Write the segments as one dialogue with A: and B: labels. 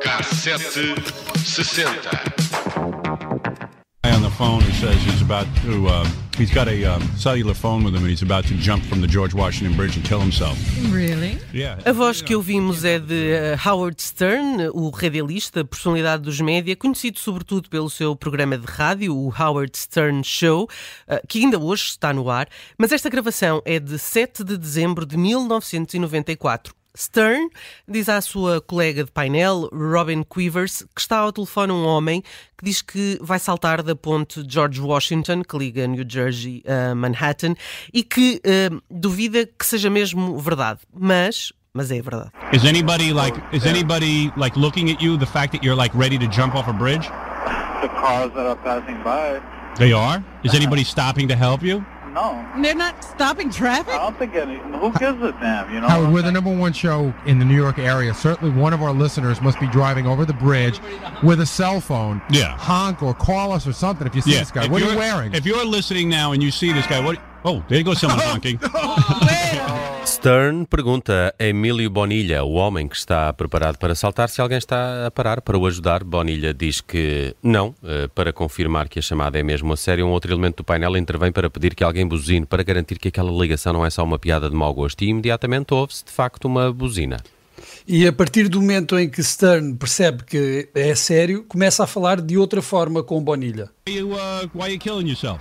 A: Cassete 60.
B: Phone who says he's about to, uh, he's got a um, cellular phone with him and he's about to jump from the George Washington Bridge and kill himself.
C: Really?
B: Yeah.
D: A voz que ouvimos é de uh, Howard Stern, o radialista, personalidade dos média, conhecido sobretudo pelo seu programa de rádio, o Howard Stern Show, uh, que ainda hoje está no ar, mas esta gravação é de 7 de dezembro de 1994. Stern diz à sua colega de painel, Robin Quivers, que está ao telefone um homem que diz que vai saltar da ponte George Washington, que liga New Jersey a Manhattan, e que uh, duvida que seja mesmo verdade. Mas mas é verdade.
B: Is anybody like is anybody like looking at you the fact that you're like ready to jump off a bridge?
E: The cars that are passing by.
B: They are? Is anybody stopping to help you?
E: No,
C: They're not stopping traffic?
E: I don't think any. Who gives a damn? You know.
F: Howard, we're the number one show in the New York area. Certainly, one of our listeners must be driving over the bridge with a cell phone.
B: Yeah.
F: Honk or call us or something if you see this guy.
B: if
F: What are you
B: you're-
F: wearing?
B: If you're listening now and you see this guy, what Oh, there goes someone honking.
G: Oh, Stern pergunta a Emílio Bonilha, o homem que está preparado para saltar, se alguém está a parar para o ajudar. Bonilha diz que não, eh, para confirmar que a chamada é mesmo a sério. Um outro elemento do painel intervém para pedir que alguém buzine para garantir que aquela ligação não é só uma piada de mau gosto. E imediatamente ouve-se, de facto, uma buzina.
H: E a partir do momento em que Stern percebe que é sério, começa a falar de outra forma com Bonilha.
B: Why you, uh, why you killing yourself?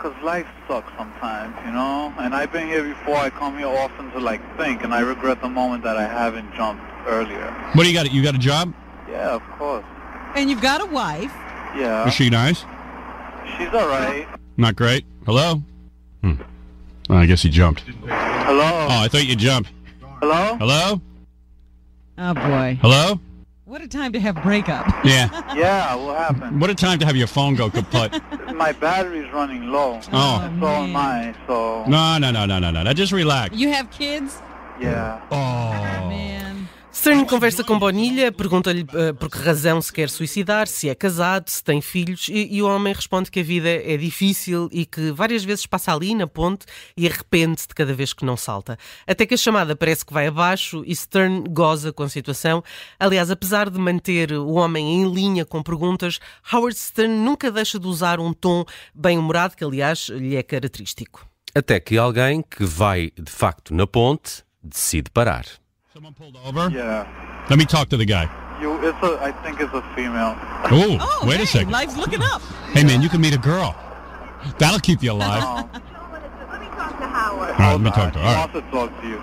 E: Because life sucks sometimes, you know. And I've been here before. I come here often to like think, and I regret the moment that I haven't jumped earlier.
B: What do you got? You got a job?
E: Yeah, of course.
C: And you've got a wife.
E: Yeah,
B: Is she nice?
E: she's all right.
B: Not great. Hello? Hmm. Well, I guess he jumped.
E: Hello.
B: Oh, I thought you jumped.
E: Hello.
B: Hello?
C: Oh boy.
B: Hello?
C: What a time to have breakup.
B: Yeah.
E: Yeah, what happened?
B: What a time to have your phone go kaput.
E: My battery's running low.
B: Oh.
E: So am I. So
B: No, no, no, no, no, no. no. Just relax.
C: You have kids?
E: yeah.
B: Oh.
C: Man.
D: Stern conversa com Bonilha, pergunta-lhe uh, por que razão se quer suicidar, se é casado, se tem filhos, e, e o homem responde que a vida é difícil e que várias vezes passa ali na ponte e arrepende-se de cada vez que não salta. Até que a chamada parece que vai abaixo e Stern goza com a situação. Aliás, apesar de manter o homem em linha com perguntas, Howard Stern nunca deixa de usar um tom bem-humorado, que aliás lhe é característico.
G: Até que alguém que vai, de facto, na ponte, decide parar.
B: Someone pulled over?
E: Yeah.
B: Let me talk to the guy.
E: You. It's a. I think it's a female.
B: Oh,
C: Oh,
B: wait
C: hey,
B: a second.
C: Life's looking up.
B: Hey, man, you can meet a girl. That'll keep you alive.
E: Um,
I: Let me talk to Howard.
B: All right, let me talk to her.
E: She
B: All right.
E: wants to talk to you.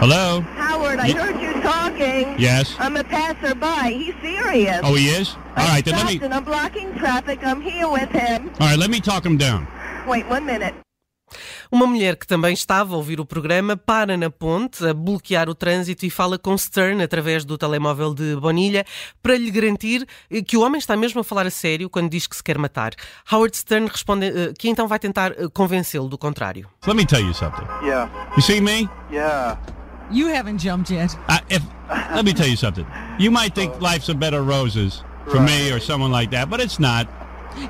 B: Hello?
I: Howard, I heard you talking.
B: Yes?
I: I'm a passerby. He's serious.
B: Oh, he is? All
I: I
B: right, then let me.
I: and I'm blocking traffic. I'm here with him.
B: All right, let me talk him down.
I: Wait one minute.
D: Uma mulher que também estava a ouvir o programa para na ponte a bloquear o trânsito e fala com Stern através do telemóvel de Bonilha para lhe garantir eh, que o homem está mesmo a falar a sério quando diz que se quer matar. Howard Stern responde eh, que então vai tentar eh, convencê-lo do contrário.
B: Let me tell you something.
E: Yeah.
B: You see me?
E: Yeah.
C: You haven't jumped yet.
B: I, if, let me tell you something. You might think life's a bed of roses for me or someone like that, but it's not.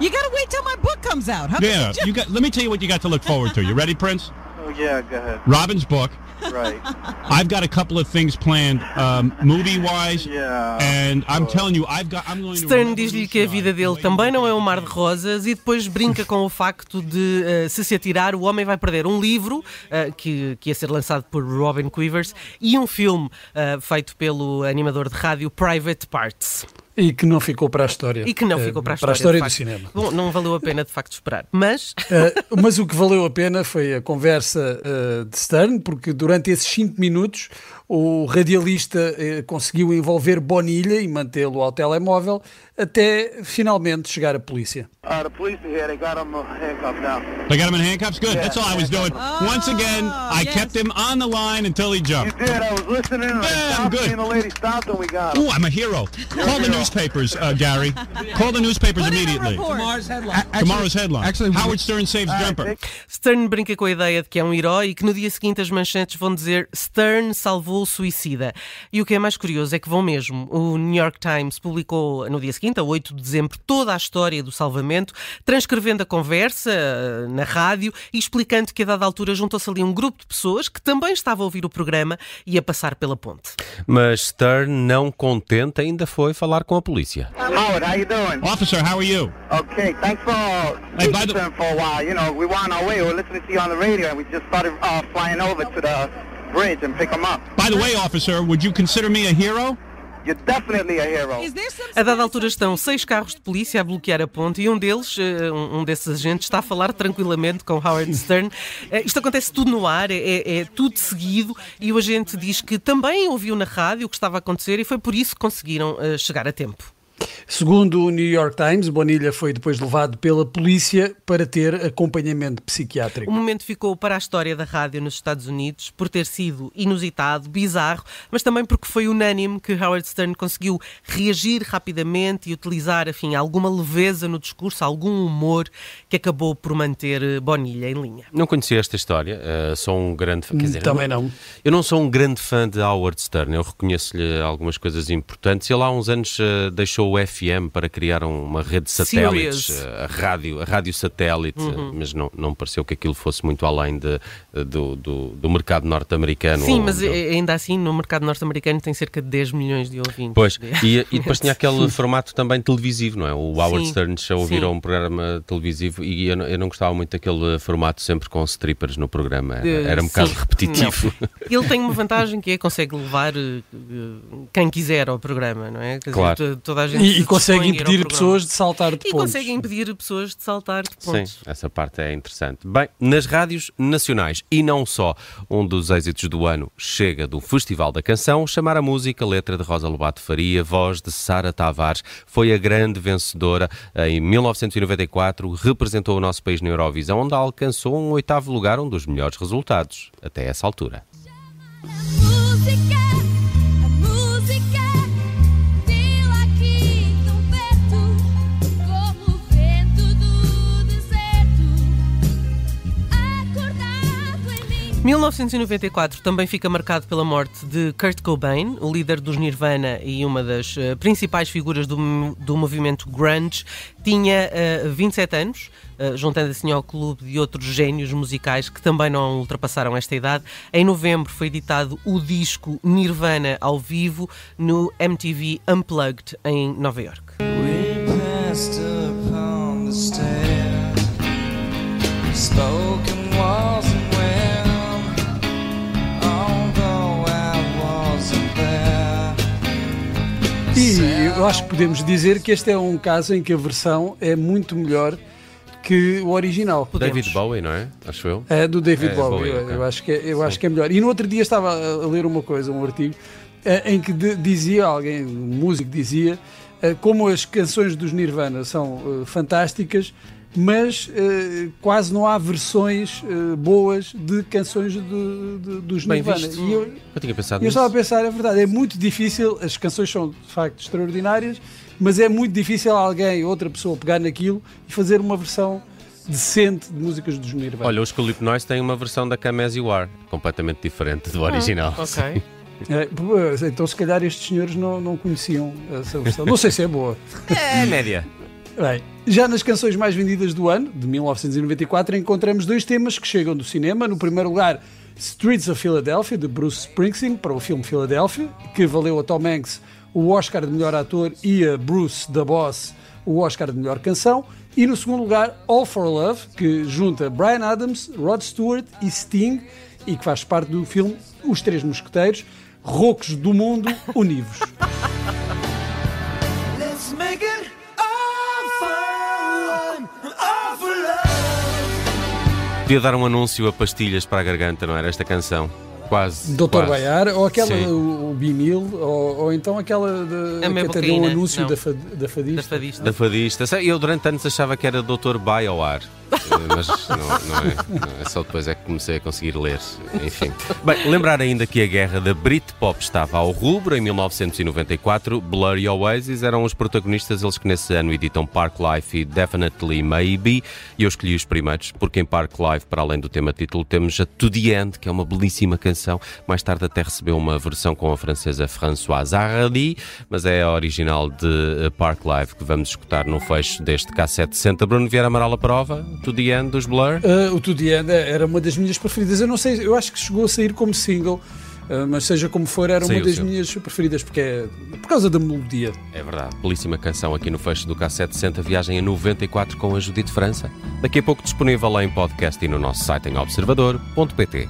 C: You gotta wait till my book comes out. How
B: Yeah,
C: you
B: got. Let me tell you what you got to look forward to. You ready, Prince?
E: Oh yeah. Go ahead.
B: Robin's book.
E: Right.
B: I've got a couple of things planned, um, movie-wise,
E: Yeah.
B: and I'm telling you, I've got. I'm going to.
D: Stern diz-lhe que a vida dele também não é um mar de rosas e depois brinca com o facto de, eh, se se atirar, o homem vai perder um livro eh, que, que ia ser lançado por Robin Quivers e um filme eh, feito pelo animador de rádio Private Parts.
H: E que não ficou para a história.
D: E que não
H: Eh,
D: ficou para a
H: para
D: história.
H: a
D: de
H: história do cinema.
D: Bom, não valeu a pena de facto esperar. Mas
H: Eh, mas o que valeu a pena foi a conversa eh, de Stern, porque durante esses 5 minutos o radialista eh, conseguiu envolver Bonilha e mantê-lo ao telemóvel até finalmente chegar a polícia.
E: Uh, the police are here. They got him uh, handcuffed now.
B: They got him in handcuffs. Good. That's all I was doing. Once again, I
C: yes.
B: kept him on the line until he
E: You
B: jumped.
E: did. I was listening. And I
B: Bam,
E: stopped
B: good.
E: and the lady stopped, and we got him.
B: Ooh, I'm a hero. Call the newspapers, uh, Gary. Call the newspapers
C: Put a
B: immediately.
C: report.
B: Tomorrow's headline.
F: actually,
B: Howard Stern saves jumper.
D: Stern brinca com a ideia de que é um herói e que no dia seguinte as manchetes vão dizer Stern salvou declarou suicida. E o que é mais curioso é que vão mesmo. O New York Times publicou no dia seguinte, a 8 de dezembro, toda a história do salvamento, transcrevendo a conversa eh, na rádio e explicando que a dada altura juntou-se ali um grupo de pessoas que também estava a ouvir o programa e a passar pela ponte.
G: Mas Stern, não contente, ainda foi falar com a polícia.
J: Howard, how you doing?
B: Officer, how are you?
J: Okay, thanks for
B: Hey, by the-
J: for a while. You know, we were on our way. We were listening to you on the radio, and we just started uh, flying over to the bridge and pick him up.
B: By the way, officer, would you consider me a hero?
J: You're definitely a hero.
D: A dada altura estão seis carros de polícia a bloquear a ponte e um deles, eh, um desses agentes, está a falar tranquilamente com Howard Stern. Eh, Isto acontece tudo no ar, é, é- é tudo seguido e o agente diz que também ouviu na rádio o que estava a acontecer e foi por isso que conseguiram eh, chegar a tempo.
H: Segundo o New York Times, Bonilha foi depois levado pela polícia para ter acompanhamento
D: O
H: psiquiátrico.
D: momento ficou para a história da rádio nos Estados Unidos por ter sido inusitado, bizarro, mas também porque foi unânime que Howard Stern conseguiu reagir rapidamente e utilizar, enfim, alguma leveza no discurso, algum humor que acabou por manter eh, Bonilha em linha.
G: Não conhecia esta história, eh, sou um grande fã. Quer dizer,
H: Também
G: eu
H: não.
G: Eu não sou um grande fã de Howard Stern, eu reconheço-lhe algumas coisas importantes. Ele há uns anos eh, deixou o FM para criar uma rede de satélites, eh, a rádio, a rádio satélite,
D: Uhum.
G: mas não, não pareceu que aquilo fosse muito além de- do, do, do mercado norte-americano.
D: Sim, mas
G: do-
D: eh, ainda assim no mercado norte-americano tem cerca de 10 milhões de ouvintes.
G: Pois, e, e depois tinha aquele formato também televisivo, não é? O Howard
D: Sim,
G: Stern Show
D: sim.
G: virou um programa televisivo e eu, não- eu não gostava muito daquele formato sempre com strippers no programa. Era,
D: Eh,
G: era um bocado
D: sim.
G: repetitivo.
D: Ele tem uma vantagem que é consegue levar eh, quem quiser ao programa, não é? Quer
G: Claro.
D: to- toda a gente
H: E, e consegue
D: ir ao
H: impedir pessoas de saltar de
D: E
H: pontos.
D: consegue impedir pessoas de saltar de
G: Sim,
D: pontos.
G: essa parte é interessante. Bem, nas rádios nacionais e não só, um dos êxitos do ano chega do Festival da Canção, chamar a música, letra de Rosa Lobato Faria, voz de Sara Tavares, foi a grande vencedora em 1994, representou o nosso país na Eurovisão, onde alcançou um oitavo lugar, um dos melhores resultados até essa altura.
K: Música,
D: 1994 também fica marcado pela morte de Kurt Cobain, o líder dos Nirvana e uma das eh, principais figuras do, do movimento grunge. Tinha eh, 27 anos, eh, juntando assim ao clube de outros génios musicais que também não ultrapassaram esta idade. Em novembro foi editado o disco Nirvana ao vivo no MTV Unplugged em Nova York.
H: Eu acho que podemos dizer que este é um caso em que a versão é muito melhor que o original.
D: Podemos.
G: David Bowie, não é? Acho eu.
H: É do David
G: É,
H: Bowie,
G: Bowie,
H: eu,
G: ok.
H: eu acho que é, eu acho que é melhor. E no outro dia estava a, ler uma coisa, um artigo, eh, em que dizia alguém, um músico dizia, eh, como as canções dos Nirvana são eh, fantásticas, mas eh, quase não há versões eh, boas de canções de- de- dos
G: Bem
H: Nirvana.
G: visto.
H: E eu,
G: Eu tinha pensado
H: eu
G: nisso.
H: estava a pensar, é verdade, é muito difícil, as canções são de facto extraordinárias, mas é muito difícil alguém, outra pessoa, pegar naquilo e fazer uma versão decente de músicas dos Nirvana.
G: Olha, os Clip Noise têm uma versão da Come As You Are, completamente diferente do original.
D: Ok.
H: É, pois, então, se calhar, estes senhores não, não conheciam essa versão. Não sei se é boa.
G: É média.
H: Bem, já nas canções mais vendidas do ano, de 1994, encontramos dois temas que chegam do cinema. No primeiro lugar, Streets of Philadelphia, de Bruce Springsteen, para o filme Philadelphia, que valeu a Tom Hanks o Oscar de melhor ator e a Bruce, da Boss, o Oscar de melhor canção. E no segundo lugar, All for Love, que junta Brian Adams, Rod Stewart e Sting, e que faz parte do filme Os Três Mosqueteiros, Rocos do Mundo Univos.
G: Podia dar um anúncio a pastilhas para a garganta, não era esta canção? Quase.
H: Dr.
G: quase.
H: Baiar, ou aquela,
G: Sim.
H: o, o Bimil, ou, ou então aquela de,
D: A
H: que até deu um anúncio da, fa- da
D: Da
H: fadista.
D: fadista.
G: Da fadista. Eu durante anos achava que era Dr. Baioar.
L: Mas não, não é, não é. Só depois é que comecei a conseguir ler. Enfim. Bem, lembrar ainda que a guerra da Britpop estava ao rubro. Em 1994, Blur e Oasis eram os protagonistas, eles que nesse ano editam Park Life e Definitely Maybe. E eu escolhi os primeiros, porque em Park Life, para além do tema título, temos a To The End, que é uma belíssima canção. Mais tarde até recebeu uma versão com a francesa Françoise Hardy, mas é a original de eh, Park Life que vamos escutar no fecho deste K760. Bruno Vieira Amaral a prova, To The End dos Blur.
H: Uh, o To The End era uma das minhas preferidas. Eu não sei, eu acho que chegou a sair como single, uh, mas seja como for, era
L: Saiu,
H: uma das
L: saiu.
H: minhas preferidas, porque é por causa da melodia.
L: É verdade, belíssima canção aqui no fecho do K760, viagem a 94 com a Judite França. Daqui a pouco disponível lá em podcast e no nosso site em observador.pt.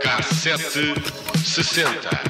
M: K760.